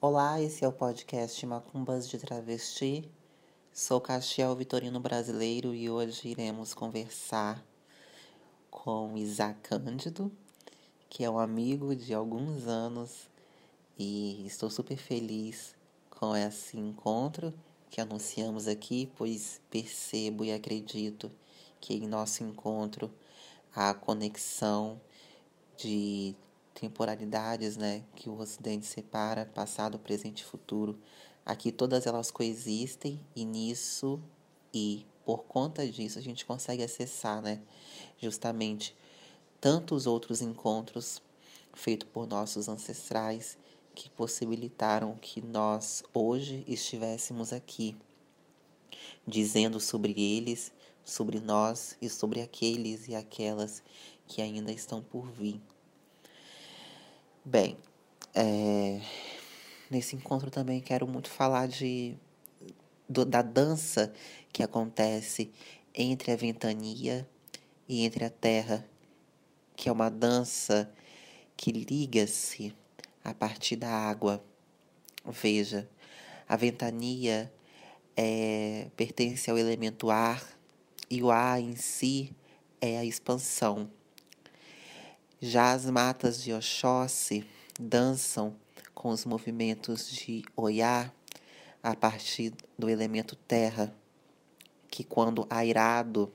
Olá, esse é o podcast Macumbas de Travesti. Sou Castiel Vitorino Brasileiro e hoje iremos conversar com Isaac Cândido, que é um amigo de alguns anos e estou super feliz com esse encontro que anunciamos aqui, pois percebo e acredito que em nosso encontro há conexão de temporalidades, né, que o Ocidente separa, passado, presente e futuro. Aqui todas elas coexistem e nisso e por conta disso a gente consegue acessar, né, justamente tantos outros encontros feitos por nossos ancestrais que possibilitaram que nós hoje estivéssemos aqui, dizendo sobre eles, sobre nós e sobre aqueles e aquelas que ainda estão por vir. Bem, é, nesse encontro também quero muito falar de, do, da dança que acontece entre a ventania e entre a terra, que é uma dança que liga-se a partir da água. Veja, a ventania é, pertence ao elemento ar e o ar em si é a expansão. Já as matas de Oxóssi dançam com os movimentos de Oiá a partir do elemento terra, que quando airado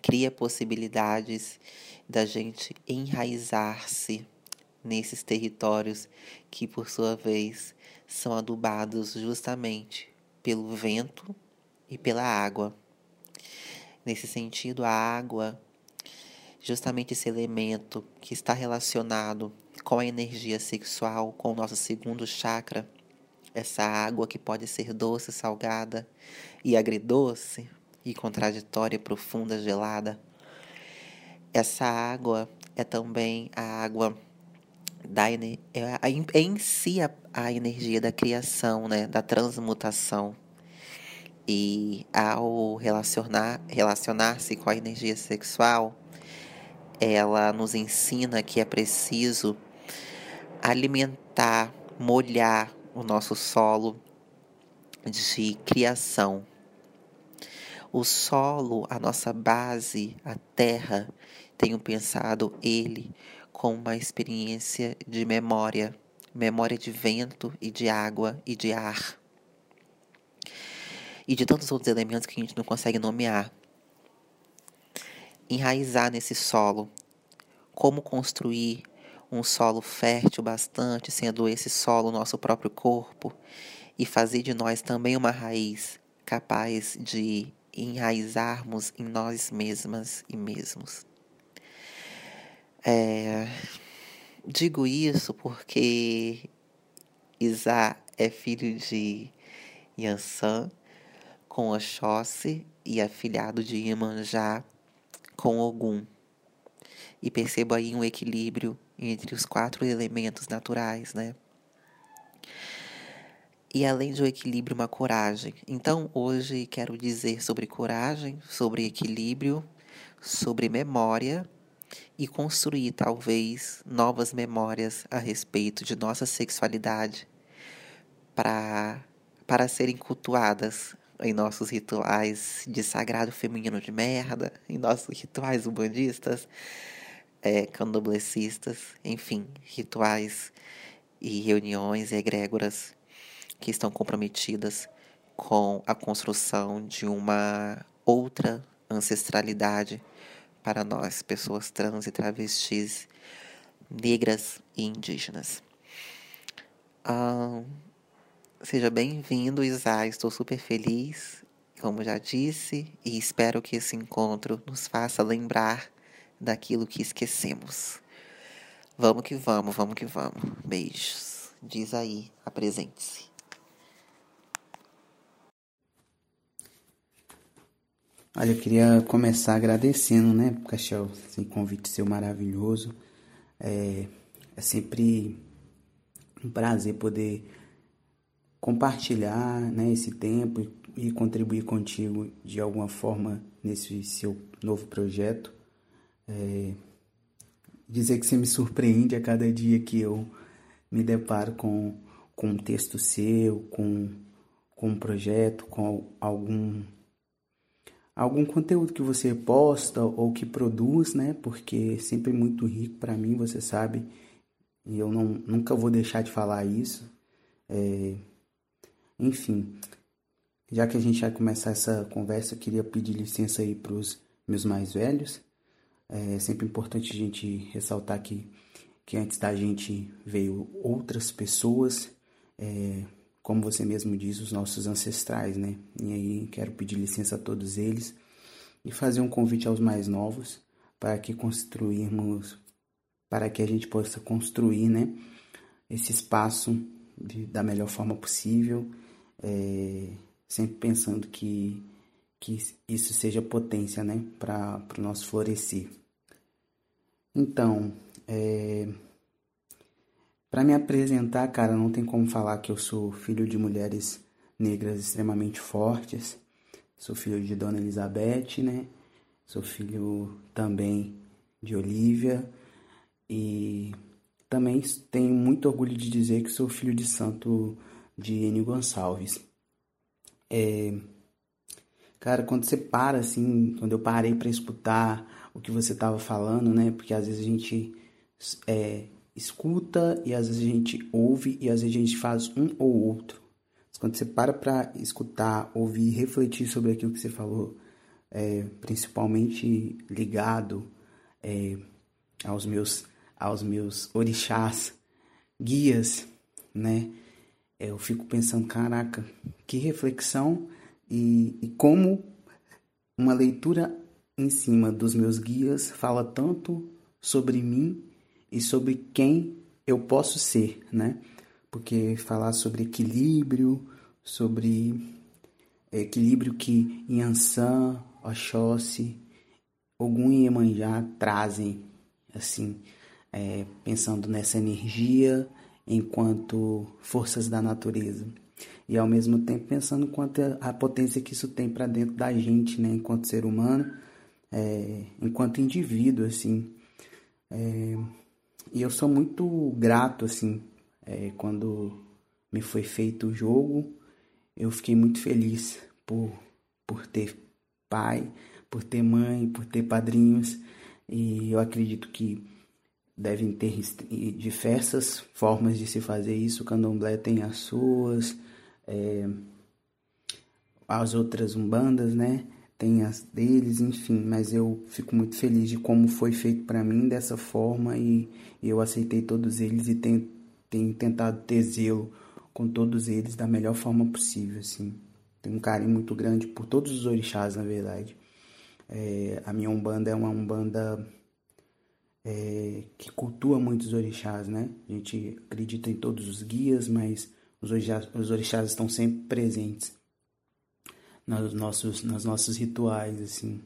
cria possibilidades da gente enraizar-se nesses territórios que, por sua vez, são adubados justamente pelo vento e pela água. Nesse sentido, a água justamente esse elemento que está relacionado com a energia sexual, com o nosso segundo chakra, essa água que pode ser doce, salgada e agridoce, e contraditória, profunda, gelada. Essa água é também a água da é, é em si a, a energia da criação, né, da transmutação. E ao relacionar relacionar-se com a energia sexual, ela nos ensina que é preciso alimentar, molhar o nosso solo de criação. O solo, a nossa base, a terra, tenho pensado ele com uma experiência de memória, memória de vento e de água e de ar. E de tantos outros elementos que a gente não consegue nomear enraizar nesse solo. Como construir um solo fértil bastante, sendo esse solo nosso próprio corpo, e fazer de nós também uma raiz capaz de enraizarmos em nós mesmas e mesmos. É, digo isso porque Isá é filho de Yansan com Oxóssi e afilhado de Iemanjá com Ogum. E percebo aí um equilíbrio entre os quatro elementos naturais, né? E além do equilíbrio, uma coragem. Então, hoje quero dizer sobre coragem, sobre equilíbrio, sobre memória e construir talvez novas memórias a respeito de nossa sexualidade para para serem cultuadas em nossos rituais de sagrado feminino de merda, em nossos rituais umbandistas, é, enfim, rituais e reuniões e egrégoras que estão comprometidas com a construção de uma outra ancestralidade para nós, pessoas trans e travestis, negras e indígenas. Seja bem-vindo, Isa. Estou super feliz, como já disse, e espero que esse encontro nos faça lembrar daquilo que esquecemos. Vamos que vamos, vamos que vamos. Beijos. Diz aí, apresente-se. Olha, eu queria começar agradecendo, né, Castiel, esse convite seu maravilhoso. É, é sempre um prazer poder compartilhar né, esse tempo e contribuir contigo de alguma forma nesse seu novo projeto. É, dizer que você me surpreende a cada dia que eu me deparo com com um texto seu, com, com um projeto, com algum algum conteúdo que você posta ou que produz, né? Porque é sempre muito rico para mim, você sabe, e eu não, nunca vou deixar de falar isso. É, enfim, já que a gente vai começar essa conversa, eu queria pedir licença aí para os meus mais velhos. É sempre importante a gente ressaltar que, que antes da gente veio outras pessoas, é, como você mesmo diz, os nossos ancestrais, né? E aí quero pedir licença a todos eles e fazer um convite aos mais novos para que construirmos, para que a gente possa construir, né? Esse espaço de, da melhor forma possível, é, sempre pensando que, que isso seja potência, né? Para o nosso florescer. Então, é, para me apresentar, cara, não tem como falar que eu sou filho de mulheres negras extremamente fortes. Sou filho de Dona Elizabeth, né? Sou filho também de Olivia e também tenho muito orgulho de dizer que sou filho de santo de Enio Gonçalves. É, cara, quando você para assim, quando eu parei para escutar o que você estava falando, né? Porque às vezes a gente é, escuta e às vezes a gente ouve e às vezes a gente faz um ou outro. Mas quando você para para escutar, ouvir, refletir sobre aquilo que você falou, é, principalmente ligado é, aos meus aos meus orixás, guias, né? É, eu fico pensando, caraca, que reflexão e, e como uma leitura em cima dos meus guias fala tanto sobre mim e sobre quem eu posso ser, né? Porque falar sobre equilíbrio, sobre equilíbrio que Yansan, Oxóssi, Ogum e Iemanjá trazem, assim, é, pensando nessa energia enquanto forças da natureza. E ao mesmo tempo pensando quanto a potência que isso tem para dentro da gente, né, enquanto ser humano, é, enquanto indivíduo, assim. É, e eu sou muito grato, assim, é, quando me foi feito o jogo, eu fiquei muito feliz por, por ter pai, por ter mãe, por ter padrinhos, e eu acredito que devem ter diversas formas de se fazer isso. O candomblé tem as suas, é, as outras umbandas, né? tem as deles, enfim, mas eu fico muito feliz de como foi feito para mim dessa forma e eu aceitei todos eles e tenho, tenho tentado ter zelo com todos eles da melhor forma possível, assim. Tenho um carinho muito grande por todos os orixás, na verdade. É, a minha Umbanda é uma Umbanda é, que cultua muitos orixás, né? A gente acredita em todos os guias, mas os orixás, os orixás estão sempre presentes nos nossos, nos nossos rituais, assim.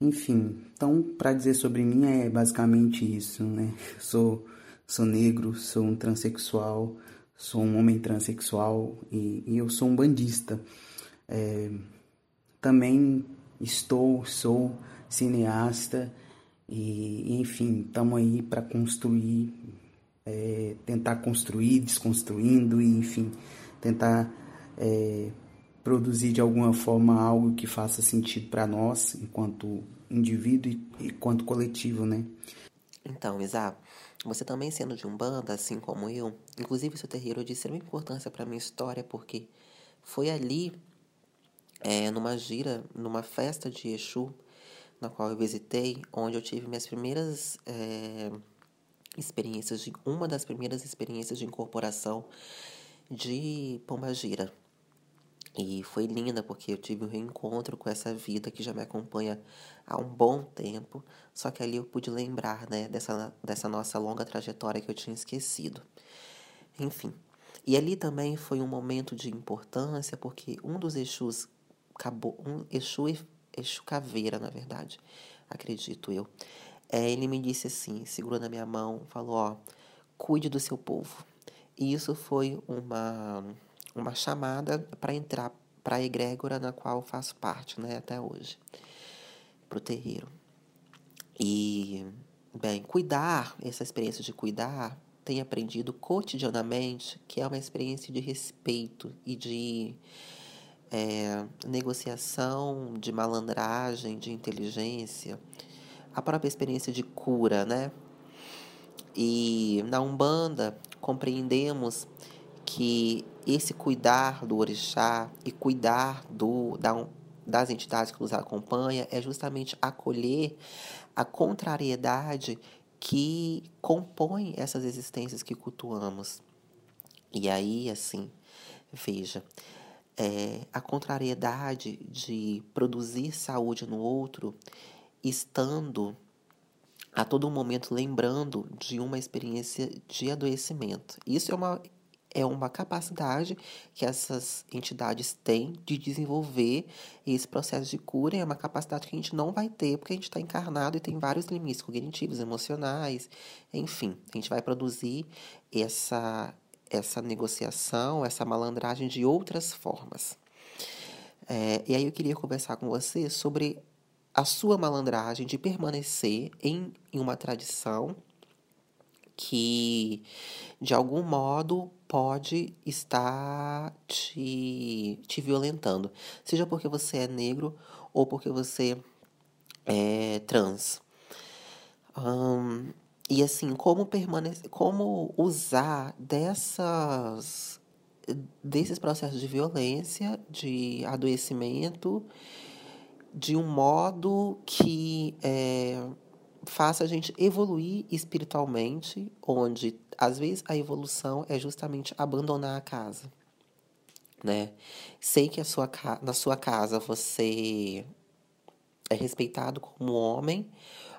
Enfim, então, para dizer sobre mim é basicamente isso, né? Sou, sou negro, sou um transexual, sou um homem transexual e, e eu sou um bandista. É, também estou, sou cineasta e, enfim, estamos aí para construir, é, tentar construir, desconstruindo e, enfim, tentar é, produzir de alguma forma algo que faça sentido para nós, enquanto indivíduo e enquanto coletivo, né? Então, Isa, você também sendo de Umbanda, assim como eu, inclusive seu terreiro de extrema importância para minha história, porque foi ali, é, numa gira, numa festa de Exu, na qual eu visitei, onde eu tive minhas primeiras é, experiências, de, uma das primeiras experiências de incorporação de Pombagira. E foi linda porque eu tive um reencontro com essa vida que já me acompanha há um bom tempo. Só que ali eu pude lembrar, né, dessa, dessa nossa longa trajetória que eu tinha esquecido. Enfim. E ali também foi um momento de importância porque um dos Exus acabou, um Exu, Exu Caveira, na verdade, acredito eu. É, ele me disse assim, segurando a minha mão, falou, ó, cuide do seu povo. E isso foi uma uma chamada para entrar para a egrégora na qual faço parte, né, até hoje, para o terreiro. E, bem, cuidar, essa experiência de cuidar, tem aprendido cotidianamente que é uma experiência de respeito e de é, negociação, de malandragem, de inteligência, a própria experiência de cura, né? E na Umbanda compreendemos que esse cuidar do orixá e cuidar do, da, das entidades que nos acompanham é justamente acolher a contrariedade que compõe essas existências que cultuamos. E aí, assim, veja, é, a contrariedade de produzir saúde no outro, estando a todo momento lembrando de uma experiência de adoecimento. Isso é uma, é uma capacidade que essas entidades têm de desenvolver esse processo de cura. É uma capacidade que a gente não vai ter porque a gente está encarnado e tem vários limites cognitivos, emocionais, enfim. A gente vai produzir essa, essa negociação, essa malandragem de outras formas. É, e aí eu queria conversar com você sobre a sua malandragem de permanecer em, em uma tradição que de algum modo pode estar te, te violentando, seja porque você é negro ou porque você é trans. Um, e assim, como permanecer, como usar dessas desses processos de violência, de adoecimento de um modo que é, faça a gente evoluir espiritualmente, onde às vezes a evolução é justamente abandonar a casa, né? Sei que a sua, na sua casa você é respeitado como homem,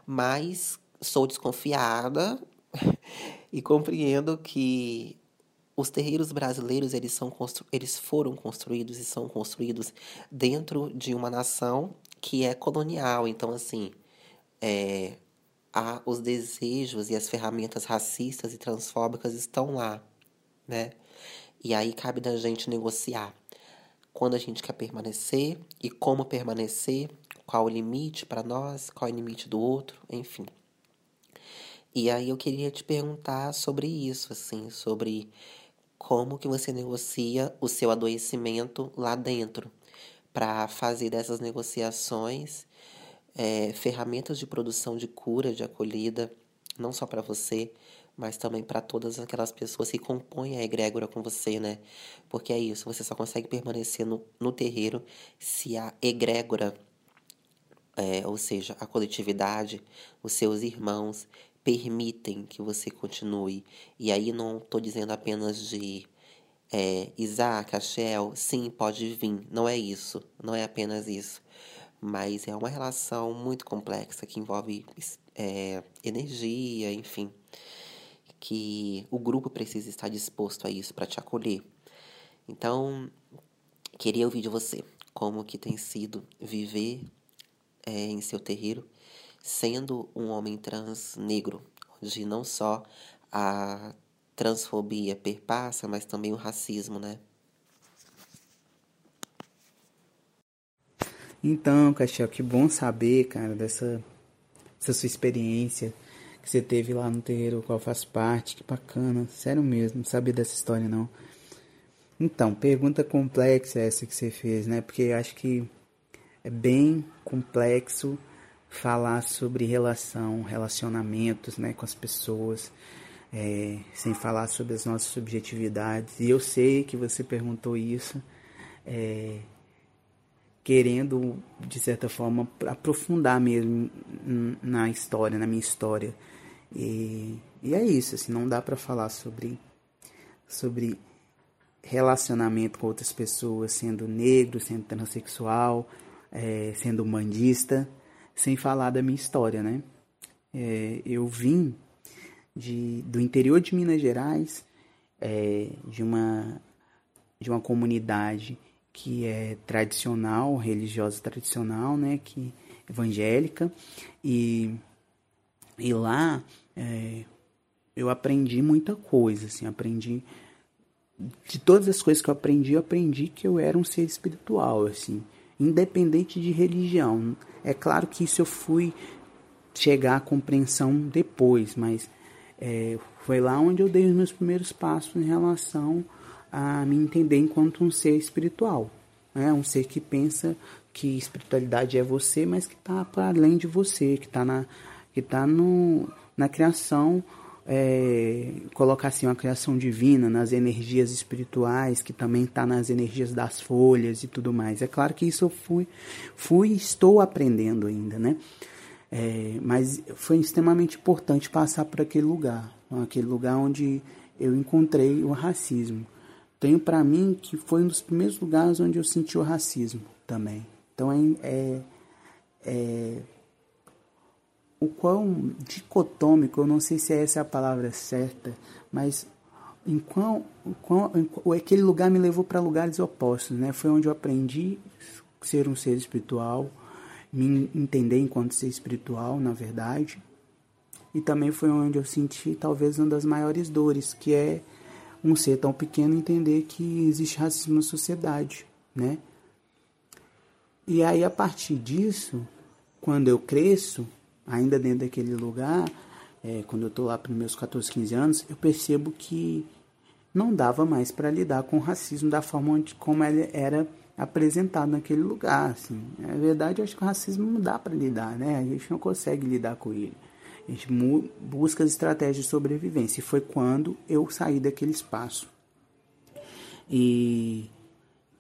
mas sou desconfiada e compreendo que os terreiros brasileiros eles, são eles foram construídos e são construídos dentro de uma nação que é colonial. Então, assim, é, a, os desejos e as ferramentas racistas e transfóbicas estão lá, né? E aí cabe da gente negociar quando a gente quer permanecer e como permanecer, qual o limite para nós, qual o limite do outro, enfim. E aí eu queria te perguntar sobre isso, assim, sobre como que você negocia o seu adoecimento lá dentro para fazer dessas negociações é, ferramentas de produção de cura, de acolhida, não só para você, mas também para todas aquelas pessoas que compõem a egrégora com você, né? Porque é isso, você só consegue permanecer no, no terreiro se a egrégora, é, ou seja, a coletividade, os seus irmãos, permitem que você continue. E aí não estou dizendo apenas de é, Isaac, Axel, sim, pode vir. Não é isso, não é apenas isso. Mas é uma relação muito complexa que envolve é, energia, enfim. Que o grupo precisa estar disposto a isso para te acolher. Então, queria ouvir de você como que tem sido viver é, em seu terreiro sendo um homem trans negro, onde não só a transfobia perpassa, mas também o racismo, né? Então, Castiel, que bom saber, cara, dessa, dessa sua experiência que você teve lá no terreiro, qual faz parte, que bacana, sério mesmo, não sabia dessa história não. Então, pergunta complexa essa que você fez, né? Porque acho que é bem complexo falar sobre relação, relacionamentos, né, com as pessoas é, sem falar sobre as nossas subjetividades. E eu sei que você perguntou isso, é, querendo, de certa forma, aprofundar mesmo na história, na minha história. E, e é isso, assim, não dá para falar sobre, sobre relacionamento com outras pessoas, sendo negro, sendo transexual, é, sendo humanista, sem falar da minha história, né? É, eu vim de, do interior de Minas Gerais, é, de, uma, de uma comunidade que é tradicional, religiosa tradicional, né, que evangélica, e, e lá é, eu aprendi muita coisa, assim, aprendi de todas as coisas que eu aprendi, eu aprendi que eu era um ser espiritual, assim, independente de religião. É claro que isso eu fui chegar à compreensão depois, mas é, foi lá onde eu dei os meus primeiros passos em relação a me entender enquanto um ser espiritual. Né? Um ser que pensa que espiritualidade é você, mas que está para além de você, que está na, que tá no, na criação, é, colocar assim, uma criação divina, nas energias espirituais, que também está nas energias das folhas e tudo mais. É claro que isso eu fui, fui estou aprendendo ainda, né? É, mas foi extremamente importante passar por aquele lugar, aquele lugar onde eu encontrei o racismo. Tenho para mim que foi um dos primeiros lugares onde eu senti o racismo também. Então é, é, é o quão dicotômico, eu não sei se essa é a palavra certa, mas em quão, em quão em, aquele lugar me levou para lugares opostos, né? Foi onde eu aprendi ser um ser espiritual, me entender enquanto ser espiritual, na verdade. E também foi onde eu senti talvez uma das maiores dores, que é um ser tão pequeno entender que existe racismo na sociedade, né? E aí a partir disso, quando eu cresço, ainda dentro daquele lugar, é, quando eu estou lá para meus 14, 15 anos, eu percebo que não dava mais para lidar com o racismo da forma onde, como ele era apresentado naquele lugar. Assim. Na verdade, eu acho que o racismo não dá para lidar, né? A gente não consegue lidar com ele. A gente busca as estratégias de sobrevivência. E foi quando eu saí daquele espaço. E,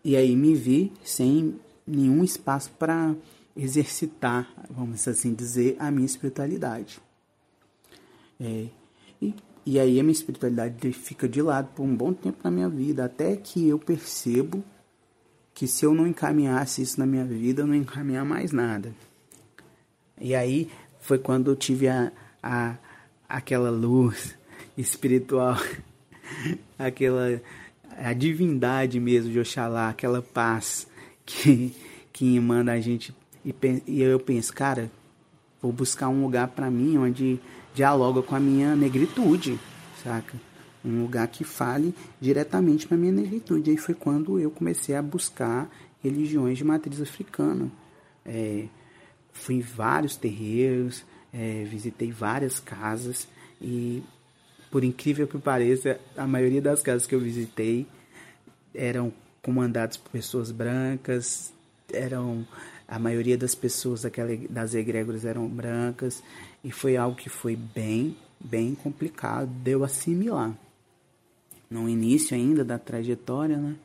e aí me vi sem nenhum espaço para exercitar, vamos assim dizer, a minha espiritualidade. É, e, e aí a minha espiritualidade fica de lado por um bom tempo na minha vida, até que eu percebo que se eu não encaminhasse isso na minha vida, eu não encaminhar mais nada. E aí foi quando eu tive a, a, aquela luz espiritual, aquela a divindade mesmo de Oxalá, aquela paz que, que manda a gente e, e eu penso, cara, vou buscar um lugar para mim onde dialoga com a minha negritude, saca? Um lugar que fale diretamente para minha negritude. Aí foi quando eu comecei a buscar religiões de matriz africana. É, fui em vários terreiros, é, visitei várias casas e, por incrível que pareça, a maioria das casas que eu visitei eram comandadas por pessoas brancas, eram a maioria das pessoas daquela, das egrégoras eram brancas e foi algo que foi bem, bem complicado de eu assimilar. No início ainda da trajetória, né?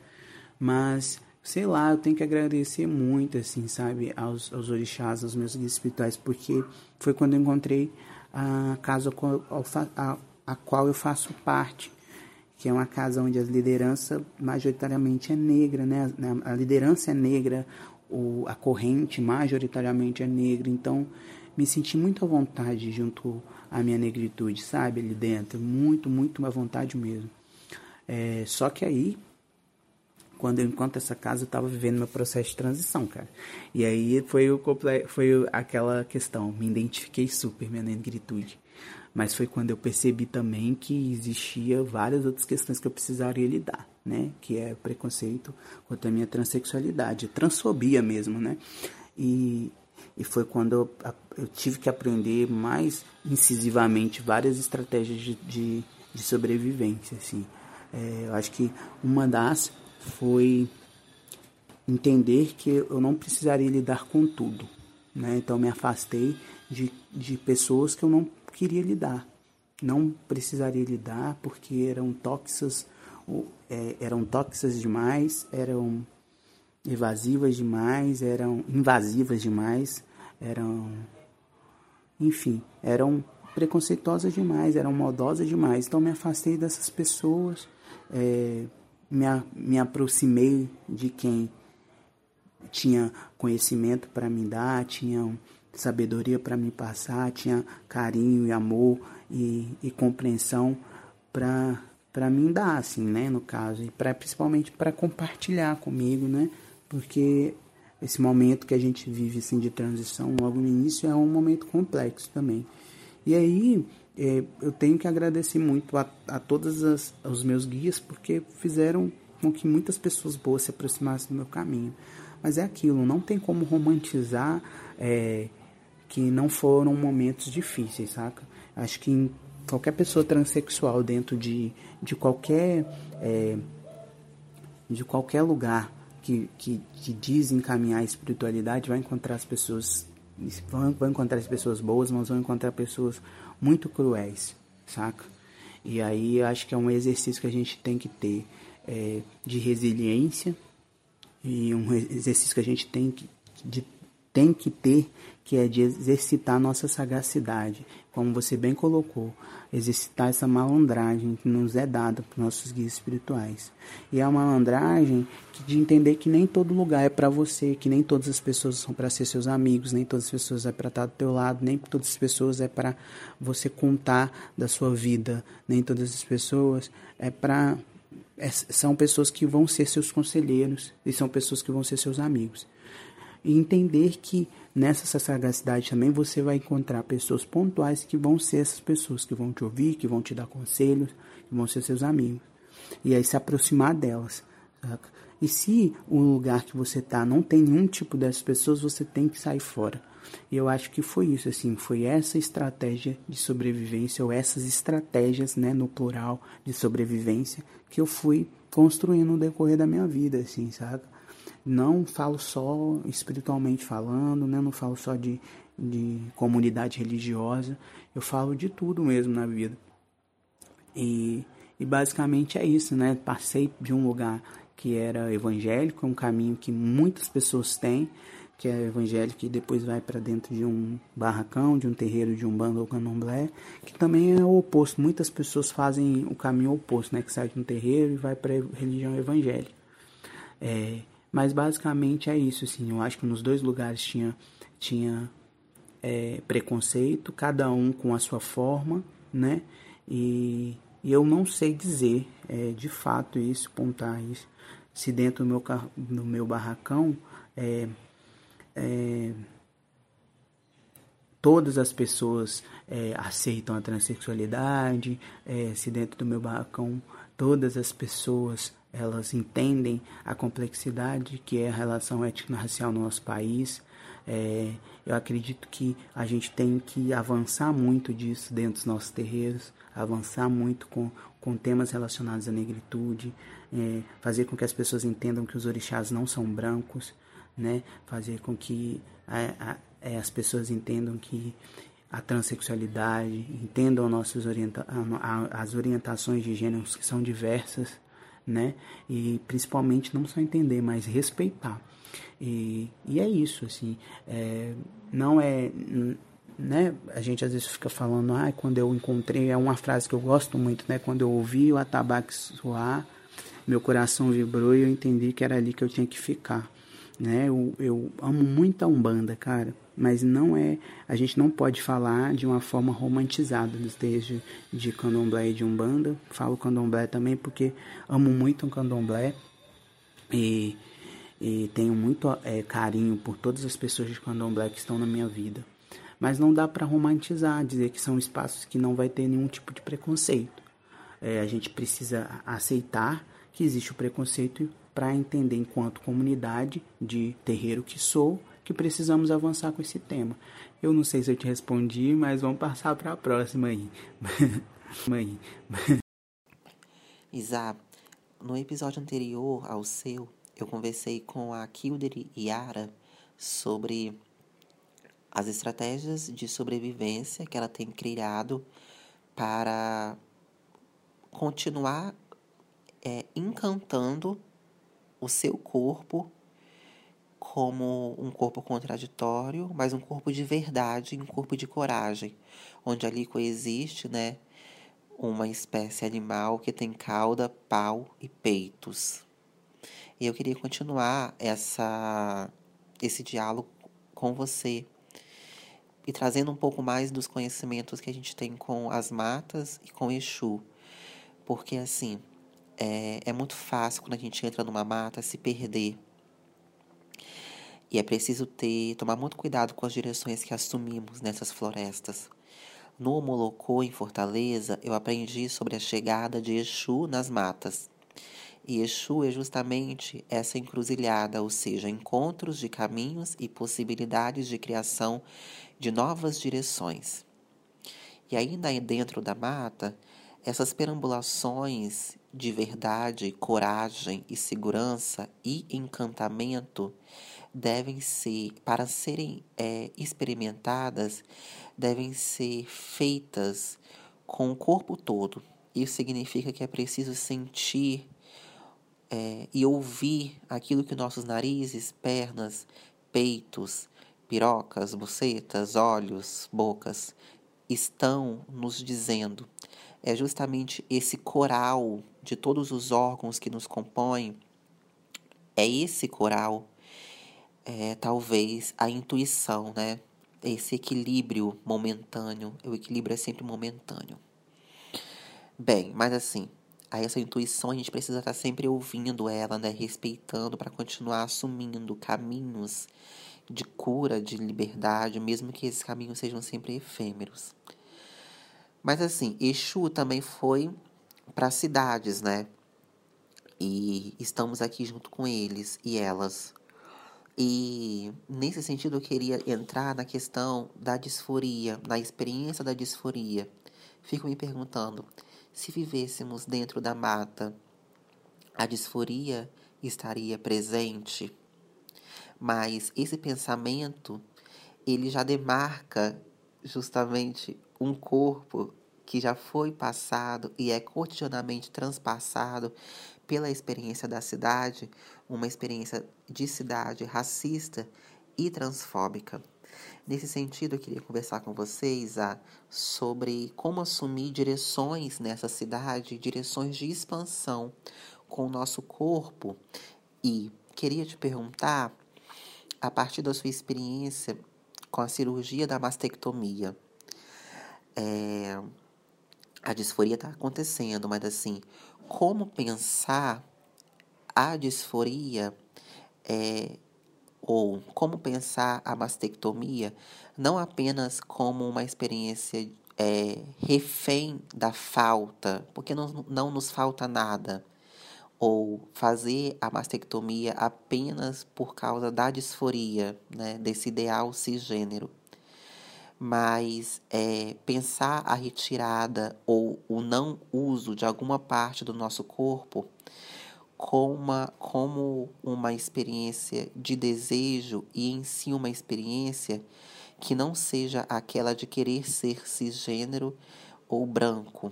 Mas, sei lá, eu tenho que agradecer muito, assim, sabe, aos, aos orixás, aos meus guias espirituais, porque foi quando eu encontrei a casa a, a qual eu faço parte, que é uma casa onde a liderança majoritariamente é negra, né? A liderança é negra, o, a corrente majoritariamente é negra, então me senti muito à vontade junto à minha negritude, sabe, ali dentro, muito, muito à vontade mesmo. É, só que aí, quando eu enquanto essa casa, eu estava vivendo meu processo de transição, cara. E aí foi, o, foi aquela questão, me identifiquei super minha negritude. Mas foi quando eu percebi também que existia várias outras questões que eu precisaria lidar né? Que é preconceito contra a minha transexualidade, transfobia mesmo, né? E, e foi quando eu, eu tive que aprender mais incisivamente várias estratégias de, de, de sobrevivência, assim. É, eu acho que uma das foi entender que eu não precisaria lidar com tudo, né? Então me afastei de, de pessoas que eu não queria lidar. Não precisaria lidar porque eram tóxicas é, eram tóxicas demais, eram evasivas demais, eram invasivas demais, eram. Enfim, eram preconceituosas demais, eram maldosas demais. Então me afastei dessas pessoas, é, me, me aproximei de quem tinha conhecimento para me dar, tinha sabedoria para me passar, tinha carinho e amor e, e compreensão para para mim dar, assim, né, no caso, e pra, principalmente para compartilhar comigo, né, porque esse momento que a gente vive, assim, de transição, logo no início, é um momento complexo também. E aí, é, eu tenho que agradecer muito a, a todos as, os meus guias, porque fizeram com que muitas pessoas boas se aproximassem do meu caminho. Mas é aquilo, não tem como romantizar é, que não foram momentos difíceis, saca? Acho que qualquer pessoa transexual dentro de, de qualquer é, de qualquer lugar que, que, diz encaminhar a espiritualidade vai encontrar as pessoas vão, vão encontrar as pessoas boas, mas vão encontrar pessoas muito cruéis, saca? E aí acho que é um exercício que a gente tem que ter é, de resiliência e um exercício que a gente tem que, de, tem que ter que é de exercitar nossa sagacidade, como você bem colocou, exercitar essa malandragem que nos é dada por nossos guias espirituais. E é uma malandragem de entender que nem todo lugar é para você, que nem todas as pessoas são para ser seus amigos, nem todas as pessoas é para estar do teu lado, nem todas as pessoas é para você contar da sua vida, nem todas as pessoas é para é, são pessoas que vão ser seus conselheiros e são pessoas que vão ser seus amigos. E entender que nessa sagacidade também você vai encontrar pessoas pontuais que vão ser essas pessoas que vão te ouvir, que vão te dar conselhos, que vão ser seus amigos. E aí se aproximar delas. Saca? E se o lugar que você tá não tem nenhum tipo dessas pessoas, você tem que sair fora. E eu acho que foi isso, assim, foi essa estratégia de sobrevivência, ou essas estratégias, né, no plural, de sobrevivência, que eu fui construindo no decorrer da minha vida, assim, sabe? Não falo só espiritualmente falando, né? Não falo só de, de comunidade religiosa. Eu falo de tudo mesmo na vida. E, e basicamente é isso, né? Passei de um lugar que era evangélico, um caminho que muitas pessoas têm, que é evangélico e depois vai para dentro de um barracão, de um terreiro de um bando ou candomblé, que também é o oposto. Muitas pessoas fazem o caminho oposto, né? Que sai de um terreiro e vai para religião evangélica. É, mas basicamente é isso, assim. Eu acho que nos dois lugares tinha, tinha é, preconceito, cada um com a sua forma, né? E, e eu não sei dizer é, de fato isso, pontar isso, se dentro do meu, do meu barracão é, é, todas as pessoas é, aceitam a transexualidade, é, se dentro do meu barracão todas as pessoas elas entendem a complexidade que é a relação étnico-racial no nosso país. É, eu acredito que a gente tem que avançar muito disso dentro dos nossos terreiros, avançar muito com, com temas relacionados à negritude, é, fazer com que as pessoas entendam que os orixás não são brancos, né? fazer com que a, a, é, as pessoas entendam que a transexualidade, entendam nossas orienta as orientações de gêneros que são diversas, né? E principalmente não só entender, mas respeitar. E, e é isso, assim, é, não é, né? A gente às vezes fica falando, ah, quando eu encontrei, é uma frase que eu gosto muito, né? Quando eu ouvi o atabaque soar, meu coração vibrou e eu entendi que era ali que eu tinha que ficar, né? Eu, eu amo muito a Umbanda, cara mas não é a gente não pode falar de uma forma romantizada dos textos de candomblé e de umbanda. Falo candomblé também porque amo muito o candomblé e, e tenho muito é, carinho por todas as pessoas de candomblé que estão na minha vida. Mas não dá para romantizar dizer que são espaços que não vai ter nenhum tipo de preconceito. É, a gente precisa aceitar que existe o preconceito para entender enquanto comunidade de terreiro que sou que precisamos avançar com esse tema. Eu não sei se eu te respondi, mas vamos passar para a próxima aí. Mãe. Isa, no episódio anterior ao seu, eu conversei com a Kilder Yara sobre as estratégias de sobrevivência que ela tem criado para continuar é, encantando o seu corpo como um corpo contraditório, mas um corpo de verdade, um corpo de coragem, onde ali coexiste, né, uma espécie animal que tem cauda, pau e peitos. E eu queria continuar essa esse diálogo com você e trazendo um pouco mais dos conhecimentos que a gente tem com as matas e com Exu. Porque assim, é, é muito fácil quando a gente entra numa mata se perder e é preciso ter, tomar muito cuidado com as direções que assumimos nessas florestas. No Molocô, em Fortaleza, eu aprendi sobre a chegada de Exu nas matas. E Exu é justamente essa encruzilhada, ou seja, encontros de caminhos e possibilidades de criação de novas direções. E ainda dentro da mata, essas perambulações de verdade, coragem e segurança e encantamento devem ser, para serem é, experimentadas, devem ser feitas com o corpo todo. Isso significa que é preciso sentir é, e ouvir aquilo que nossos narizes, pernas, peitos, pirocas, bucetas, olhos, bocas estão nos dizendo. É justamente esse coral de todos os órgãos que nos compõem, é esse coral, é, talvez a intuição, né? Esse equilíbrio momentâneo. O equilíbrio é sempre momentâneo. Bem, mas assim, a essa intuição a gente precisa estar sempre ouvindo ela, né? Respeitando para continuar assumindo caminhos de cura, de liberdade, mesmo que esses caminhos sejam sempre efêmeros. Mas assim, Exu também foi para cidades, né? E estamos aqui junto com eles e elas. E nesse sentido eu queria entrar na questão da disforia, na experiência da disforia. Fico me perguntando, se vivêssemos dentro da mata, a disforia estaria presente? Mas esse pensamento, ele já demarca justamente um corpo que já foi passado e é cotidianamente transpassado pela experiência da cidade, uma experiência de cidade racista e transfóbica. Nesse sentido, eu queria conversar com vocês ah, sobre como assumir direções nessa cidade, direções de expansão com o nosso corpo. E queria te perguntar, a partir da sua experiência com a cirurgia da mastectomia, é, a disforia está acontecendo, mas assim, como pensar a disforia é, ou como pensar a mastectomia não apenas como uma experiência é, refém da falta, porque não, não nos falta nada, ou fazer a mastectomia apenas por causa da disforia, né, desse ideal cisgênero mas é, pensar a retirada ou o não uso de alguma parte do nosso corpo como uma, como uma experiência de desejo e em si uma experiência que não seja aquela de querer ser cisgênero ou branco,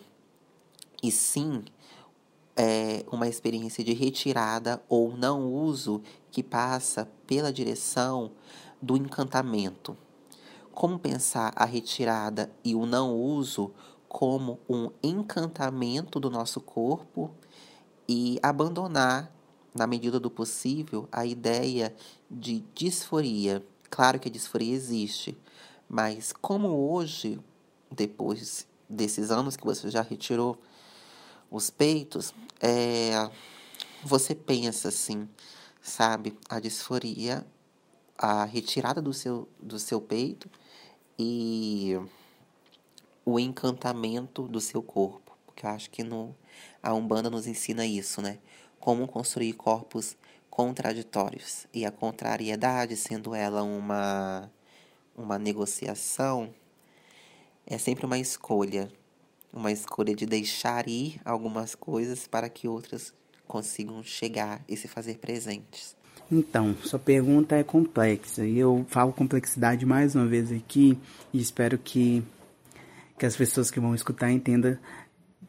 e sim é, uma experiência de retirada ou não uso que passa pela direção do encantamento. Como pensar a retirada e o não uso como um encantamento do nosso corpo e abandonar, na medida do possível, a ideia de disforia. Claro que a disforia existe, mas como hoje, depois desses anos que você já retirou os peitos, é, você pensa assim, sabe? A disforia, a retirada do seu, do seu peito e o encantamento do seu corpo. Porque eu acho que no, a Umbanda nos ensina isso, né? Como construir corpos contraditórios. E a contrariedade, sendo ela uma, uma negociação, é sempre uma escolha. Uma escolha de deixar ir algumas coisas para que outras consigam chegar e se fazer presentes. Então, sua pergunta é complexa e eu falo complexidade mais uma vez aqui e espero que, que as pessoas que vão escutar entendam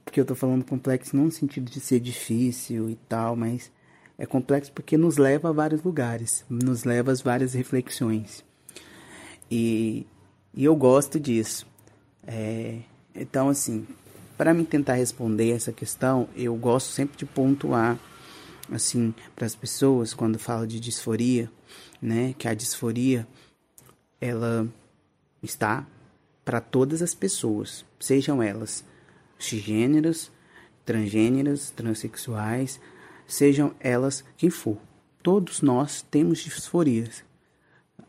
que eu tô falando complexo não no sentido de ser difícil e tal, mas é complexo porque nos leva a vários lugares, nos leva a várias reflexões. E, e eu gosto disso. É, então, assim, para me tentar responder essa questão, eu gosto sempre de pontuar assim para as pessoas quando falo de disforia, né, que a disforia ela está para todas as pessoas, sejam elas cisgêneras, transgêneras, transexuais, sejam elas quem for. Todos nós temos disforias.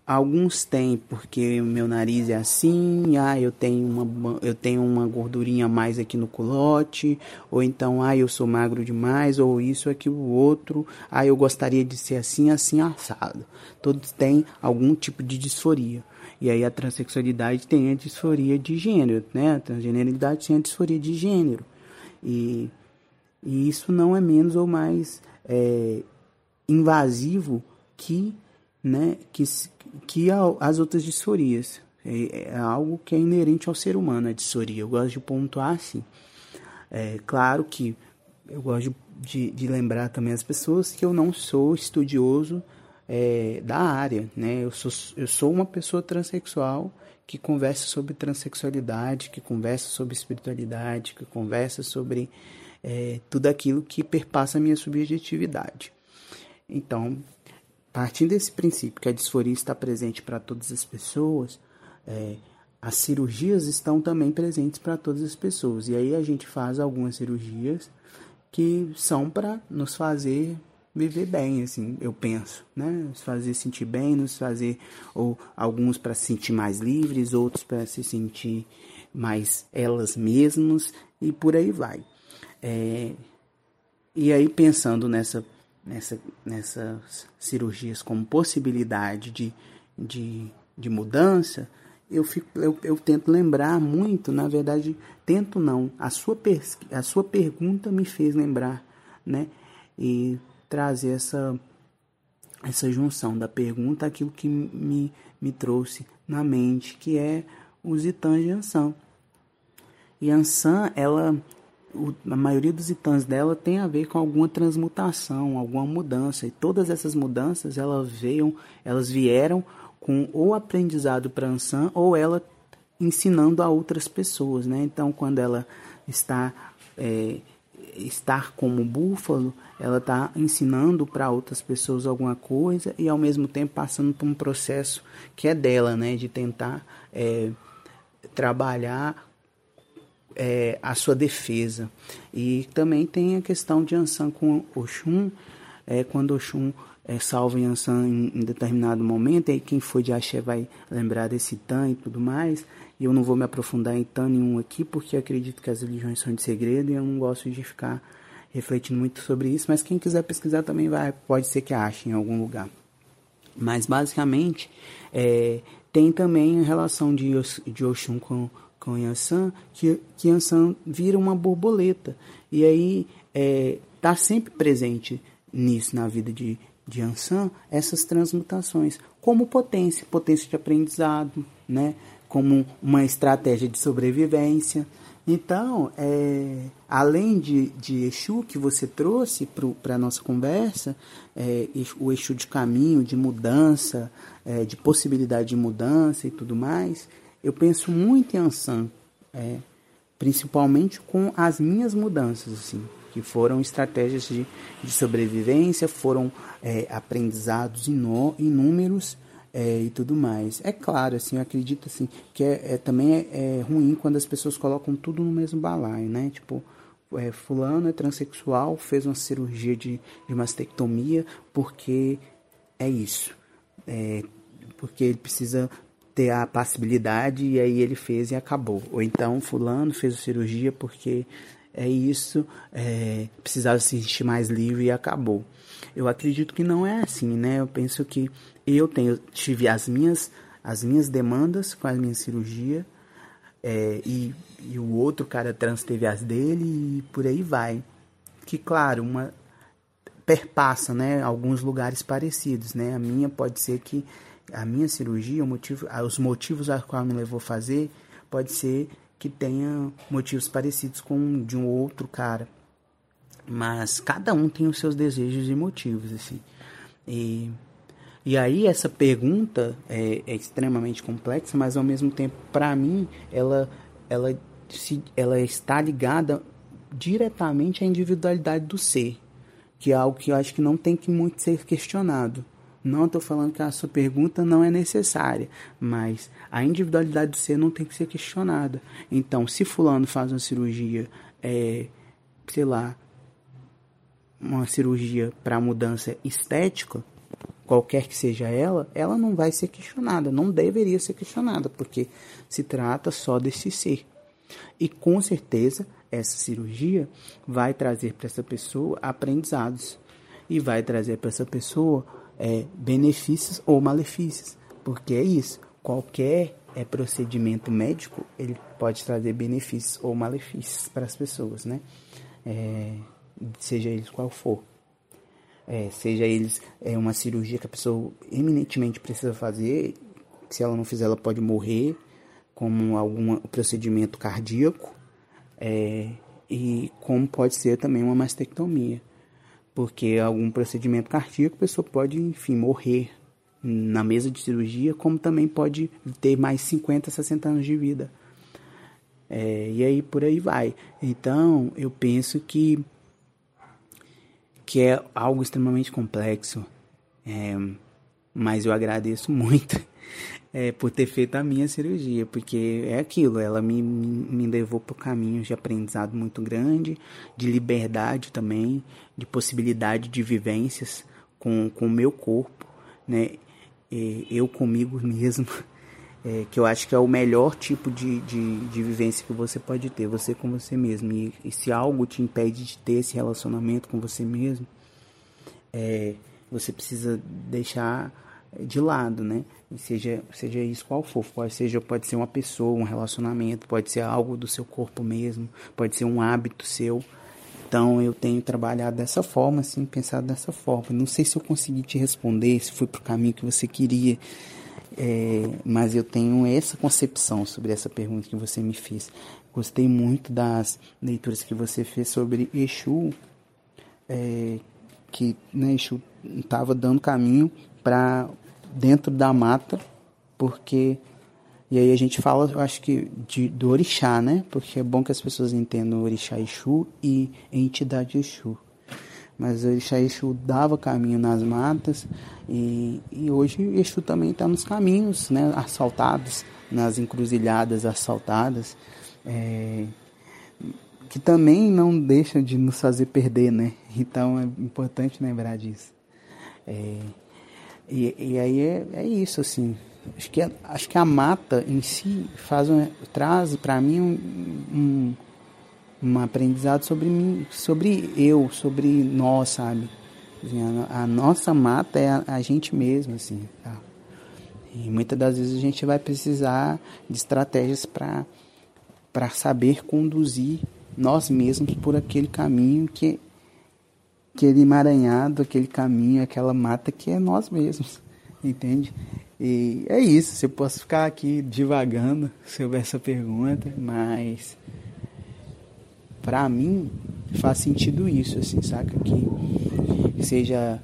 Alguns têm porque meu nariz é assim, ah, eu tenho uma eu tenho uma gordurinha mais aqui no culote, ou então ah, eu sou magro demais, ou isso aquilo outro, ah, eu gostaria de ser assim, assim assado. Todos têm algum tipo de disforia. E aí a transexualidade tem a disforia de gênero, né? A transgeneridade tem a disforia de gênero. E, e isso não é menos ou mais é, invasivo que, né, que, que as outras disforias. É, é, algo que é inerente ao ser humano, a disforia. Eu gosto de pontuar assim. É claro que eu gosto de, de lembrar também as pessoas que eu não sou estudioso é, da área, né? Eu sou, eu sou uma pessoa transexual que conversa sobre transexualidade, que conversa sobre espiritualidade, que conversa sobre é, tudo aquilo que perpassa a minha subjetividade. Então, partindo desse princípio que a disforia está presente para todas as pessoas, é, as cirurgias estão também presentes para todas as pessoas. E aí a gente faz algumas cirurgias que são para nos fazer viver bem, assim, eu penso, né? Nos fazer sentir bem, nos fazer ou alguns para se sentir mais livres, outros para se sentir mais elas mesmas e por aí vai. É, e aí pensando nessa, nessa, nessas cirurgias como possibilidade de, de, de mudança, eu, fico, eu, eu tento lembrar muito, na verdade, tento não, a sua, a sua pergunta me fez lembrar, né? E trazer essa, essa junção da pergunta aquilo que me, me trouxe na mente, que é o Zitan Jansan. E Ansan, ela, o, a maioria dos itãs dela tem a ver com alguma transmutação, alguma mudança. E todas essas mudanças, elas, veio, elas vieram com o aprendizado para Ansan ou ela ensinando a outras pessoas, né? Então, quando ela está é, estar como búfalo, ela está ensinando para outras pessoas alguma coisa e ao mesmo tempo passando por um processo que é dela, né? De tentar é, trabalhar é, a sua defesa. E também tem a questão de Ansan com Oxum, é, quando Oxum é, salvo Yansan em, em determinado momento, e quem foi de Axé vai lembrar desse Tan e tudo mais. E eu não vou me aprofundar em Tan nenhum aqui, porque acredito que as religiões são de segredo e eu não gosto de ficar refletindo muito sobre isso, mas quem quiser pesquisar também vai, pode ser que ache em algum lugar. Mas basicamente é, tem também a relação de, de Oxum com, com Yansan, que, que Yansan vira uma borboleta. E aí está é, sempre presente nisso na vida de, de Ansan essas transmutações como potência, potência de aprendizado, né? como uma estratégia de sobrevivência. Então, é, além de, de Exu que você trouxe para a nossa conversa, é, o Exu de caminho, de mudança, é, de possibilidade de mudança e tudo mais, eu penso muito em Ansan, é, principalmente com as minhas mudanças. Assim que foram estratégias de, de sobrevivência, foram é, aprendizados inúmeros é, e tudo mais. É claro, assim, eu acredito assim, que é, é também é, é, ruim quando as pessoas colocam tudo no mesmo balaio, né? Tipo, é, fulano é transexual, fez uma cirurgia de, de mastectomia porque é isso. É, porque ele precisa ter a passibilidade e aí ele fez e acabou. Ou então fulano fez a cirurgia porque é isso, é, precisava se sentir mais livre e acabou. Eu acredito que não é assim, né? Eu penso que eu tenho, tive as minhas, as minhas demandas com a minha cirurgia é, e, e o outro cara trans teve as dele e por aí vai. Que claro, uma perpassa, né? Alguns lugares parecidos, né? A minha pode ser que a minha cirurgia, o motivo, os motivos a qual me levou a fazer, pode ser que tenha motivos parecidos com de um outro cara. Mas cada um tem os seus desejos e motivos, assim. E, e aí essa pergunta é, é extremamente complexa, mas ao mesmo tempo, para mim, ela, ela, se, ela está ligada diretamente à individualidade do ser, que é algo que eu acho que não tem que muito ser questionado. Não estou falando que a sua pergunta não é necessária, mas a individualidade do ser não tem que ser questionada. Então, se fulano faz uma cirurgia, é, sei lá, uma cirurgia para mudança estética, qualquer que seja ela, ela não vai ser questionada, não deveria ser questionada, porque se trata só desse ser. E com certeza essa cirurgia vai trazer para essa pessoa aprendizados e vai trazer para essa pessoa é, benefícios ou malefícios. Porque é isso. qualquer é, procedimento médico ele pode trazer benefícios ou malefícios para as pessoas, né? É, seja eles qual for. É, seja eles é, uma cirurgia que a pessoa eminentemente precisa fazer, se ela não fizer ela pode morrer, como algum procedimento cardíaco, é, e como pode ser também uma mastectomia, porque algum procedimento cardíaco a pessoa pode, enfim, morrer na mesa de cirurgia, como também pode ter mais 50, 60 anos de vida. É, e aí por aí vai. Então eu penso que que é algo extremamente complexo, é, mas eu agradeço muito é, por ter feito a minha cirurgia, porque é aquilo, ela me, me levou para caminho de aprendizado muito grande, de liberdade também, de possibilidade de vivências com o meu corpo, né? eu comigo mesmo, é, que eu acho que é o melhor tipo de, de, de vivência que você pode ter, você com você mesmo. E, e se algo te impede de ter esse relacionamento com você mesmo, é, você precisa deixar de lado, né? seja, seja isso qual for, pode, seja, pode ser uma pessoa, um relacionamento, pode ser algo do seu corpo mesmo, pode ser um hábito seu. Então eu tenho trabalhado dessa forma, assim, pensado dessa forma. Não sei se eu consegui te responder, se foi para o caminho que você queria, é, mas eu tenho essa concepção sobre essa pergunta que você me fez. Gostei muito das leituras que você fez sobre Exu, é, que né, Exu estava dando caminho para dentro da mata, porque e aí a gente fala, eu acho que de, do orixá, né? Porque é bom que as pessoas entendam orixá Exu e entidade Exu. Mas o orixá Exu dava caminho nas matas e, e hoje Exu também está nos caminhos, né? Assaltados, nas encruzilhadas assaltadas. É, que também não deixa de nos fazer perder, né? Então é importante lembrar disso. É, e, e aí é, é isso, assim. Acho que, a, acho que a mata em si faz um, traz para mim um, um, um, aprendizado sobre mim, sobre eu, sobre nós, sabe? Assim, a, a, nossa mata é a, a gente mesmo, assim, tá? E muitas das vezes a gente vai precisar de estratégias para saber conduzir nós mesmos por aquele caminho que aquele emaranhado, aquele caminho, aquela mata que é nós mesmos, entende? E é isso, você posso ficar aqui divagando sobre essa pergunta, mas para mim faz sentido isso, assim, saca? Que seja,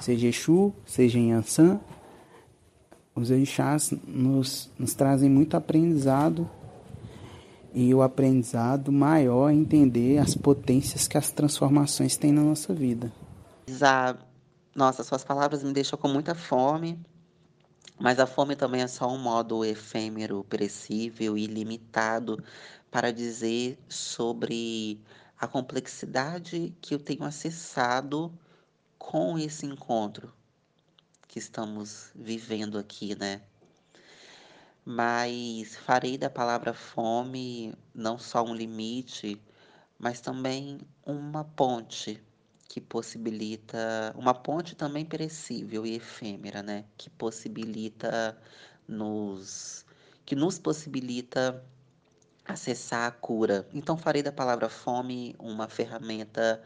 seja Exu, seja Yansan, os orixás nos, nos trazem muito aprendizado e o aprendizado maior é entender as potências que as transformações têm na nossa vida. Nossa, suas palavras me deixam com muita fome. Mas a fome também é só um modo efêmero, perecível e limitado para dizer sobre a complexidade que eu tenho acessado com esse encontro que estamos vivendo aqui, né? Mas farei da palavra fome não só um limite, mas também uma ponte que possibilita uma ponte também perecível e efêmera, né? Que possibilita nos que nos possibilita acessar a cura. Então farei da palavra fome uma ferramenta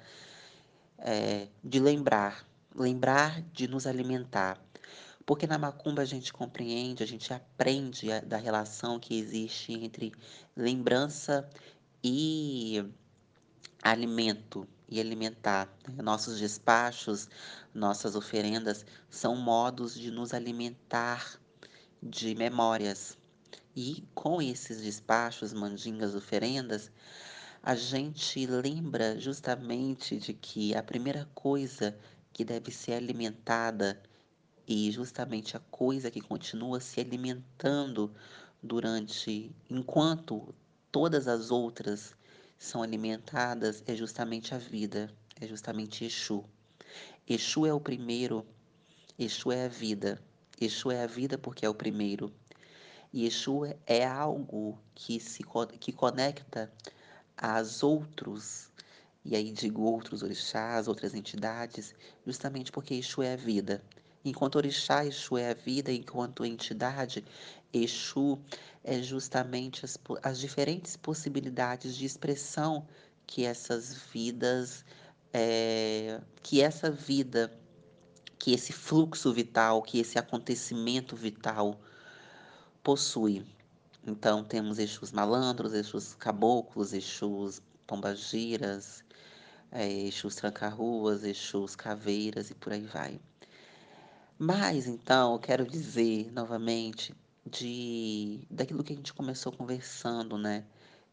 é, de lembrar, lembrar de nos alimentar. Porque na macumba a gente compreende, a gente aprende a, da relação que existe entre lembrança e alimento e alimentar. Né? Nossos despachos, nossas oferendas são modos de nos alimentar de memórias. E com esses despachos, mandingas, oferendas, a gente lembra justamente de que a primeira coisa que deve ser alimentada e justamente a coisa que continua se alimentando durante enquanto todas as outras são alimentadas é justamente a vida, é justamente Exu. Exu é o primeiro, Exu é a vida. Exu é a vida porque é o primeiro. E Exu é algo que se que conecta aos outros, e aí digo outros orixás, outras entidades, justamente porque Exu é a vida. Enquanto orixá, Exu é a vida, enquanto entidade, Exu é justamente as, as diferentes possibilidades de expressão que essas vidas, é, que essa vida, que esse fluxo vital, que esse acontecimento vital possui. Então temos Exus malandros, Exus caboclos, Exus pombagiras, é, Exus tranca-ruas, Exus caveiras e por aí vai. Mas então eu quero dizer novamente de daquilo que a gente começou conversando, né?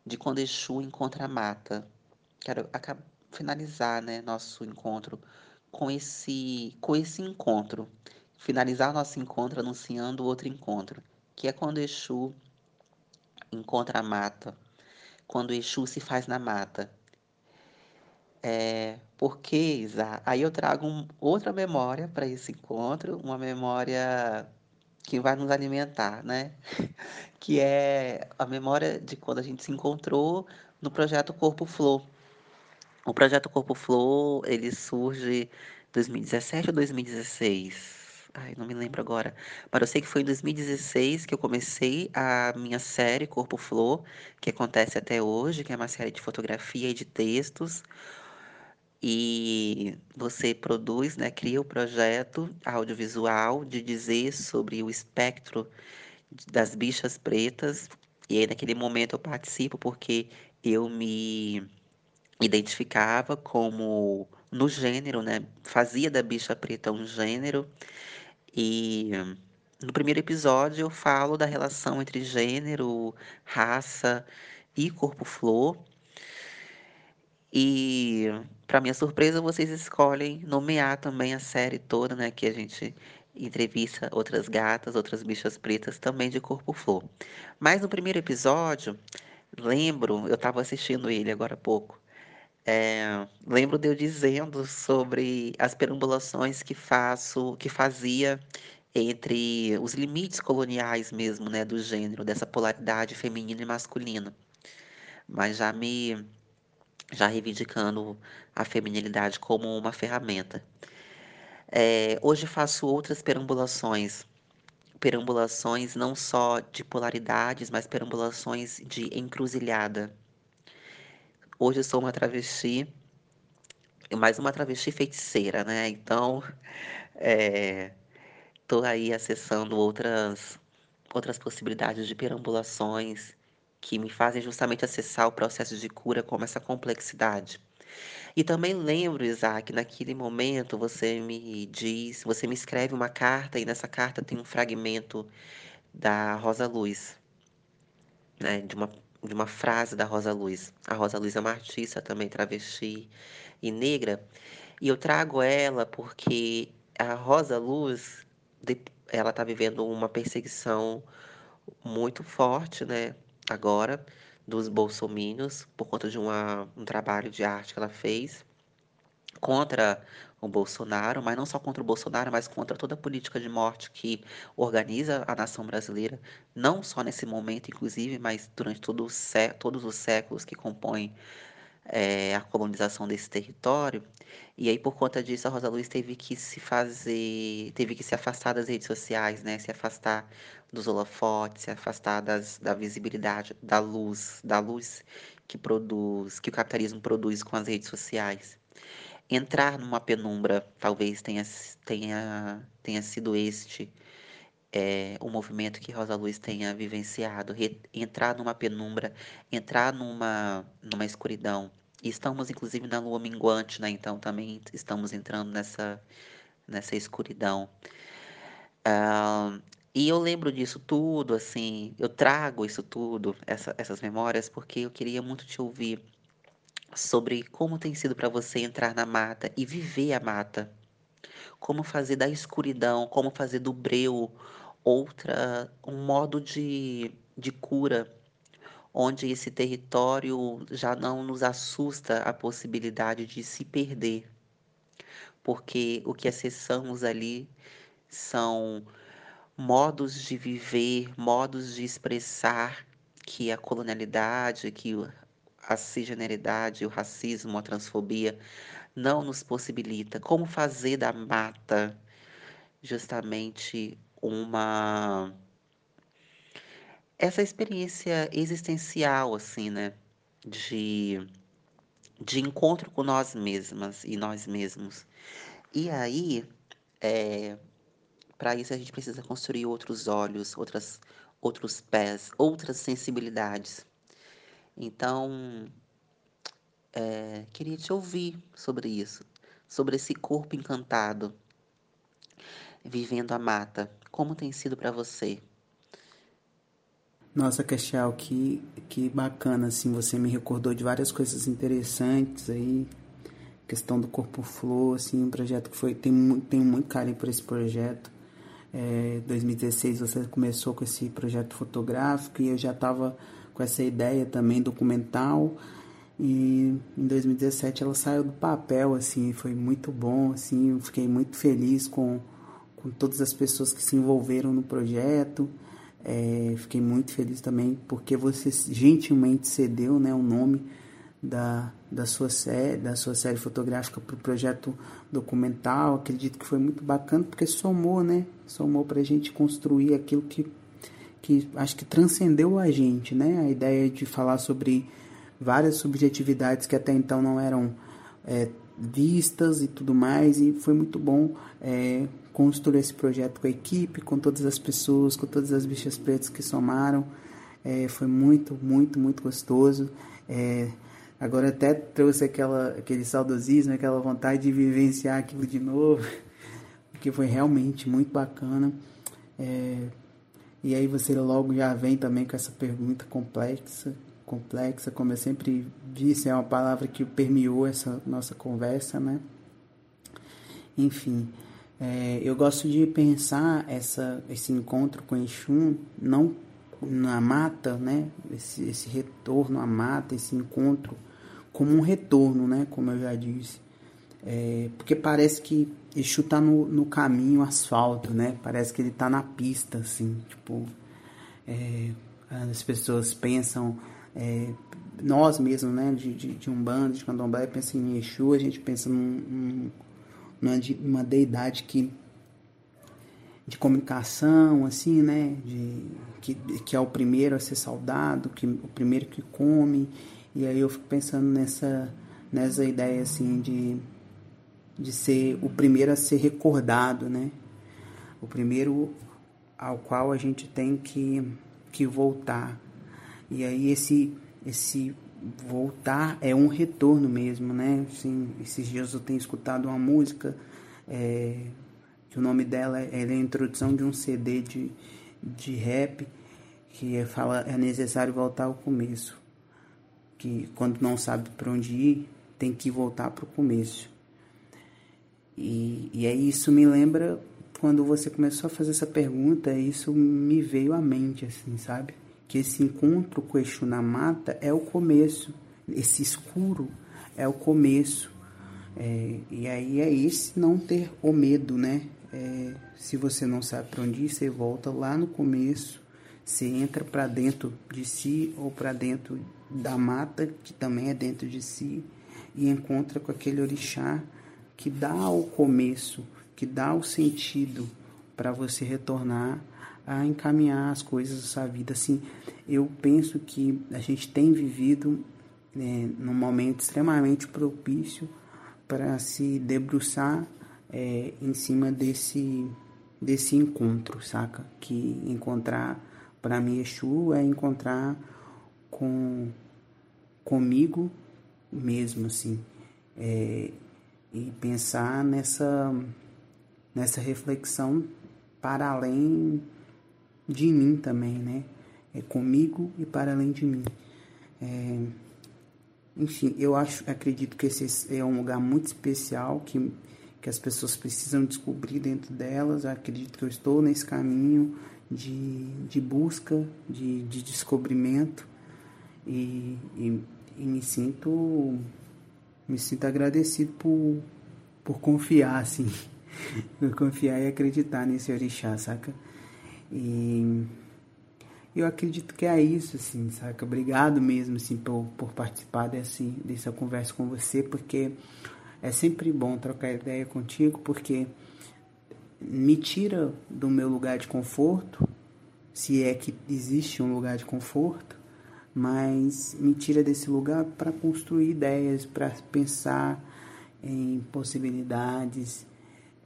De quando Exu encontra a mata. Quero finalizar, né, nosso encontro com esse com esse encontro. Finalizar nosso encontro anunciando outro encontro, que é quando Exu encontra a mata, quando Exu se faz na mata. É, porque, Isa, aí eu trago um, outra memória para esse encontro, uma memória que vai nos alimentar, né? Que é a memória de quando a gente se encontrou no projeto Corpo Flow. O projeto Corpo Flow, ele surge em 2017 ou 2016? Ai, não me lembro agora. Mas eu sei que foi em 2016 que eu comecei a minha série Corpo Flow, que acontece até hoje, que é uma série de fotografia e de textos. E você produz, né, cria o projeto audiovisual de dizer sobre o espectro das bichas pretas. E aí, naquele momento, eu participo porque eu me identificava como no gênero, né? Fazia da bicha preta um gênero. E no primeiro episódio eu falo da relação entre gênero, raça e corpo flor. E para minha surpresa, vocês escolhem nomear também a série toda, né, que a gente entrevista outras gatas, outras bichas pretas também de corpo flor. Mas no primeiro episódio, lembro, eu estava assistindo ele agora há pouco. É, lembro de eu dizendo sobre as perambulações que faço, que fazia entre os limites coloniais mesmo, né, do gênero, dessa polaridade feminina e masculina. Mas já me já reivindicando a feminilidade como uma ferramenta. É, hoje faço outras perambulações, perambulações não só de polaridades, mas perambulações de encruzilhada. Hoje sou uma travesti, mais uma travesti feiticeira, né? Então, estou é, aí acessando outras, outras possibilidades de perambulações que me fazem justamente acessar o processo de cura com essa complexidade. E também lembro, Isaac, naquele momento você me diz, você me escreve uma carta e nessa carta tem um fragmento da Rosa Luz, né, de uma de uma frase da Rosa Luz. A Rosa Luz é uma artista também travesti e negra, e eu trago ela porque a Rosa Luz, ela está vivendo uma perseguição muito forte, né, agora, dos bolsomínios, por conta de uma, um trabalho de arte que ela fez contra o Bolsonaro, mas não só contra o Bolsonaro, mas contra toda a política de morte que organiza a nação brasileira, não só nesse momento, inclusive, mas durante todo o todos os séculos que compõem é, a colonização desse território. E aí, por conta disso, a Rosa Luiz teve que se fazer, teve que se afastar das redes sociais, né? Se afastar dos holofotes, se afastar das, da visibilidade, da luz, da luz que produz, que o capitalismo produz com as redes sociais entrar numa penumbra talvez tenha, tenha, tenha sido este é, o movimento que Rosa Luz tenha vivenciado, re, entrar numa penumbra, entrar numa, numa escuridão. E estamos, inclusive, na lua minguante, né? Então, também estamos entrando nessa, nessa escuridão. Uh, e eu lembro disso tudo, assim, eu trago isso tudo, essa, essas memórias, porque eu queria muito te ouvir sobre como tem sido para você entrar na mata e viver a mata. Como fazer da escuridão, como fazer do breu outra um modo de, de cura, onde esse território já não nos assusta a possibilidade de se perder. Porque o que acessamos ali são modos de viver, modos de expressar que a colonialidade, que a cisgeneridade, o racismo, a transfobia não nos possibilita. Como fazer da mata justamente uma essa experiência existencial assim, né, de de encontro com nós mesmas e nós mesmos. E aí, é, para isso a gente precisa construir outros olhos, outras, outros pés, outras sensibilidades. Então, é, queria te ouvir sobre isso, sobre esse corpo encantado, vivendo a mata. Como tem sido para você? Nossa, Cachal, que, que bacana, assim, você me recordou de várias coisas interessantes aí, questão do Corpo Flor, assim, um projeto que foi, tem, tenho muito carinho por esse projeto, é, 2016 você começou com esse projeto fotográfico e eu já estava com essa ideia também documental, e em 2017 ela saiu do papel, assim, foi muito bom, assim, eu fiquei muito feliz com, com todas as pessoas que se envolveram no projeto, é, fiquei muito feliz também porque você gentilmente cedeu né, o nome da, da, sua série, da sua série fotográfica para o projeto documental. Acredito que foi muito bacana porque somou, né? Somou para a gente construir aquilo que, que acho que transcendeu a gente, né? A ideia de falar sobre várias subjetividades que até então não eram é, vistas e tudo mais. E foi muito bom é, construir esse projeto com a equipe, com todas as pessoas, com todas as bichas pretas que somaram. É, foi muito, muito, muito gostoso. É, agora até trouxe aquela, aquele saudosismo, aquela vontade de vivenciar aquilo de novo, porque foi realmente muito bacana. É, e aí você logo já vem também com essa pergunta complexa, complexa, como eu sempre disse, é uma palavra que permeou essa nossa conversa, né? Enfim, é, eu gosto de pensar essa, esse encontro com Exum não na mata, né? Esse, esse retorno à mata, esse encontro como um retorno, né? Como eu já disse. É, porque parece que Exu tá no, no caminho asfalto, né? Parece que ele tá na pista, assim. Tipo, é, as pessoas pensam... É, nós mesmos, né? De, de, de um bando, de candomblé, pensa em Exu, a gente pensa num, num uma, uma deidade que de comunicação, assim, né? De, que, que é o primeiro a ser saudado, que, o primeiro que come. E aí eu fico pensando nessa, nessa ideia, assim, de, de ser o primeiro a ser recordado, né? O primeiro ao qual a gente tem que, que voltar. E aí esse, esse voltar é um retorno mesmo, né? Assim, esses dias eu tenho escutado uma música é, que o nome dela é, é a introdução de um CD de, de rap que é, fala é necessário voltar ao começo, que quando não sabe para onde ir tem que voltar para o começo. E, e aí isso me lembra quando você começou a fazer essa pergunta, isso me veio à mente, assim, sabe? Que esse encontro com Exu na mata é o começo, esse escuro é o começo. É, e aí é esse não ter o medo, né? É, se você não sabe para onde ir, você volta lá no começo, você entra para dentro de si ou para dentro da mata, que também é dentro de si, e encontra com aquele orixá que dá o começo, que dá o sentido para você retornar a encaminhar as coisas sua vida. Assim, eu penso que a gente tem vivido né, num momento extremamente propício para se debruçar é, em cima desse, desse encontro, saca? Que encontrar, para mim, Exu é encontrar com comigo mesmo, assim. É, e pensar nessa, nessa reflexão para além de mim também, né? É comigo e para além de mim. É, enfim, eu acho, acredito que esse é um lugar muito especial que, que as pessoas precisam descobrir dentro delas. Eu acredito que eu estou nesse caminho de, de busca, de, de descobrimento e, e, e me sinto me sinto agradecido por, por confiar, assim, por confiar e acreditar nesse orixá, saca? E eu acredito que é isso, assim, saca? Obrigado mesmo, assim, por, por participar desse, dessa conversa com você, porque é sempre bom trocar ideia contigo, porque me tira do meu lugar de conforto, se é que existe um lugar de conforto, mas me tira desse lugar para construir ideias, para pensar em possibilidades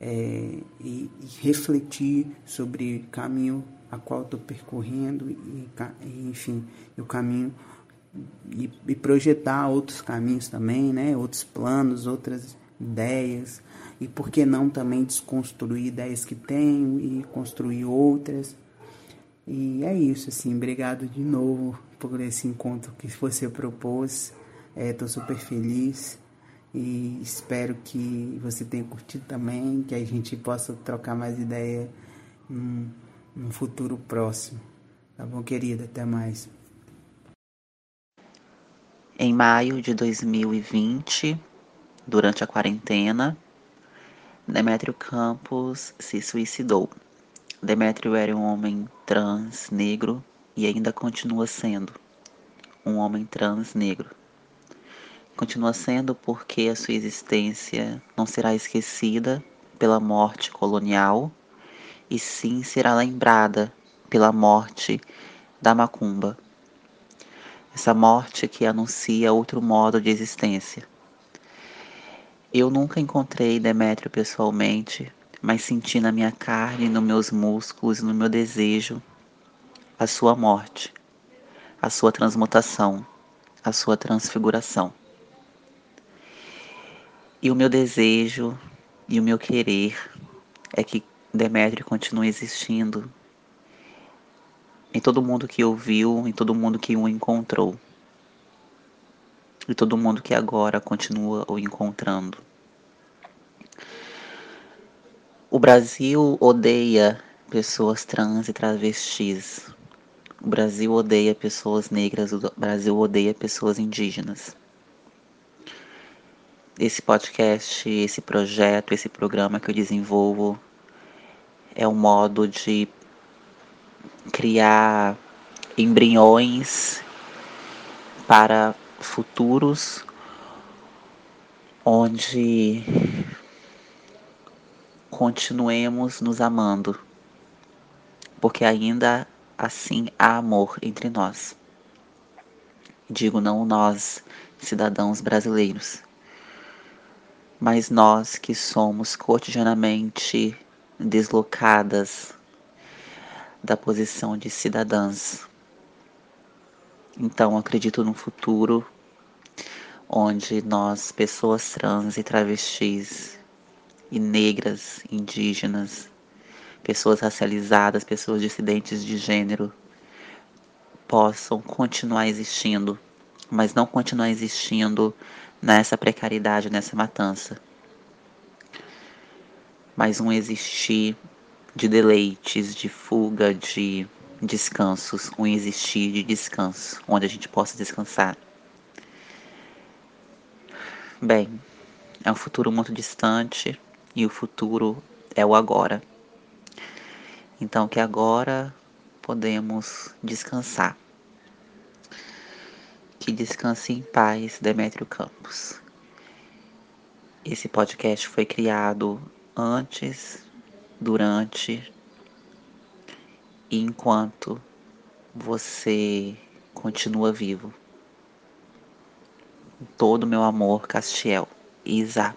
é, e, e, refletir sobre o caminho a qual estou percorrendo e, enfim o caminho e, e, projetar outros caminhos também, né? Outros planos, outras ideias e por que não também desconstruir ideias que tenho e construir outras. E é isso, assim, obrigado de novo por esse encontro que você propôs. Estou é, super feliz e espero que você tenha curtido também, que a gente possa trocar mais ideia num, num futuro próximo. Tá bom, querida? Até mais. Em maio de 2020, durante a quarentena, Demétrio Campos se suicidou. Demétrio era um homem trans negro e ainda continua sendo um homem trans negro. Continua sendo porque a sua existência não será esquecida pela morte colonial e sim será lembrada pela morte da macumba. Essa morte que anuncia outro modo de existência. Eu nunca encontrei Demétrio pessoalmente, mas senti na minha carne, nos meus músculos, no meu desejo a sua morte, a sua transmutação, a sua transfiguração. E o meu desejo e o meu querer é que Demétrio continue existindo em todo mundo que o viu, em todo mundo que o encontrou. E todo mundo que agora continua o encontrando. O Brasil odeia pessoas trans e travestis. O Brasil odeia pessoas negras, o Brasil odeia pessoas indígenas esse podcast, esse projeto, esse programa que eu desenvolvo é um modo de criar embriões para futuros onde continuemos nos amando, porque ainda assim há amor entre nós. Digo não nós, cidadãos brasileiros mas nós que somos cotidianamente deslocadas da posição de cidadãs. Então acredito num futuro onde nós, pessoas trans e travestis, e negras, indígenas, pessoas racializadas, pessoas dissidentes de gênero, possam continuar existindo, mas não continuar existindo nessa precariedade, nessa matança. Mas um existir de deleites, de fuga, de descansos, um existir de descanso, onde a gente possa descansar. Bem, é um futuro muito distante e o futuro é o agora. Então que agora podemos descansar. Que descanse em paz, Demétrio Campos. Esse podcast foi criado antes, durante e enquanto você continua vivo. Todo meu amor, Castiel. Isa.